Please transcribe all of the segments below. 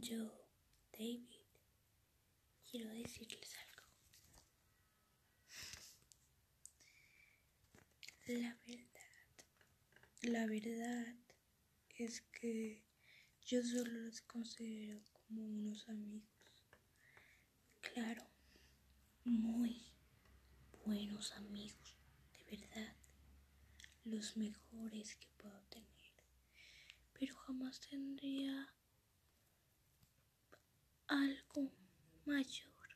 yo, David, quiero decirles algo. La verdad, la verdad es que yo solo los considero como unos amigos. Claro, muy buenos amigos, de verdad, los mejores que puedo tener. Pero jamás tendría algo mayor.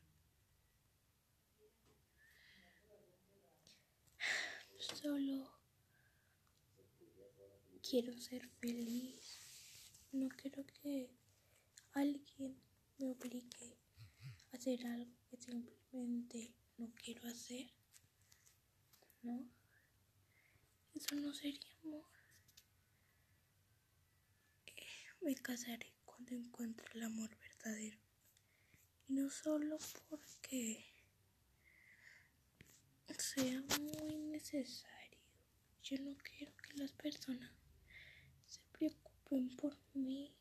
Solo quiero ser feliz. No quiero que alguien me obligue a hacer algo que simplemente no quiero hacer. ¿No? Eso no sería amor. Me casaré cuando encuentre el amor verdadero. No solo porque sea muy necesario. Yo no quiero que las personas se preocupen por mí.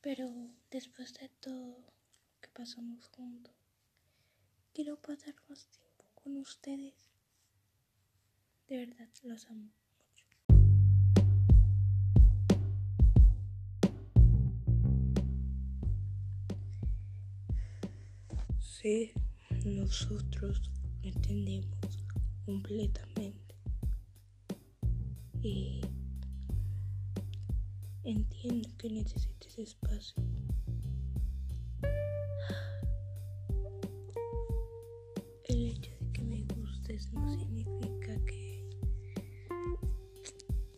Pero después de todo lo que pasamos juntos, quiero pasar más tiempo con ustedes. De verdad los amo. Sí, nosotros entendemos completamente. Y entiendo que necesites espacio. El hecho de que me gustes no significa que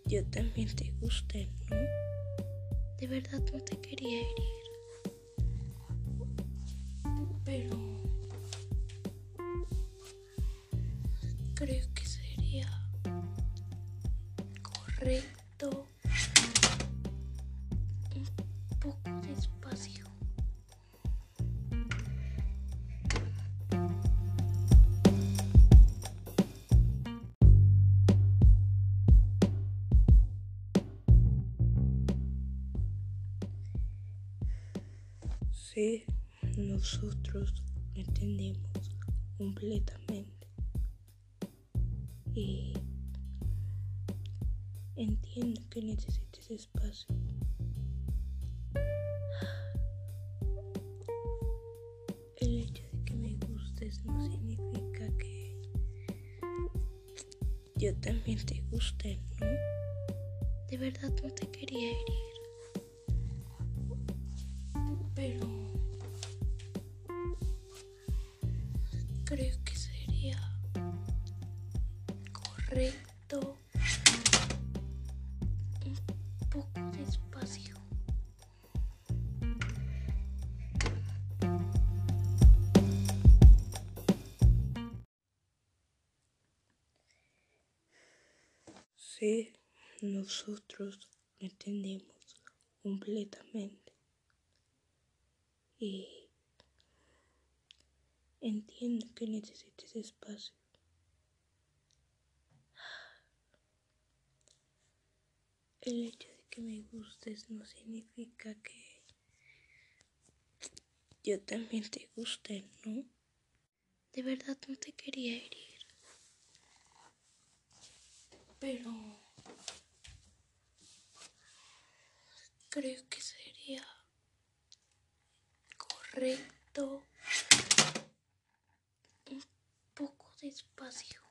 yo también te guste, ¿no? De verdad no te quería herir. Pero creo que sería correcto un poco despacio. Sí, nosotros entendemos completamente. Y entiendo que necesites espacio. El hecho de que me gustes no significa que yo también te guste, ¿no? De verdad no te quería herir. Correcto un poco despacio. Sí, nosotros entendemos completamente. Y entiendo que necesites espacio. El hecho de que me gustes no significa que yo también te guste, ¿no? De verdad no te quería herir. Pero creo que sería correcto un poco despacio.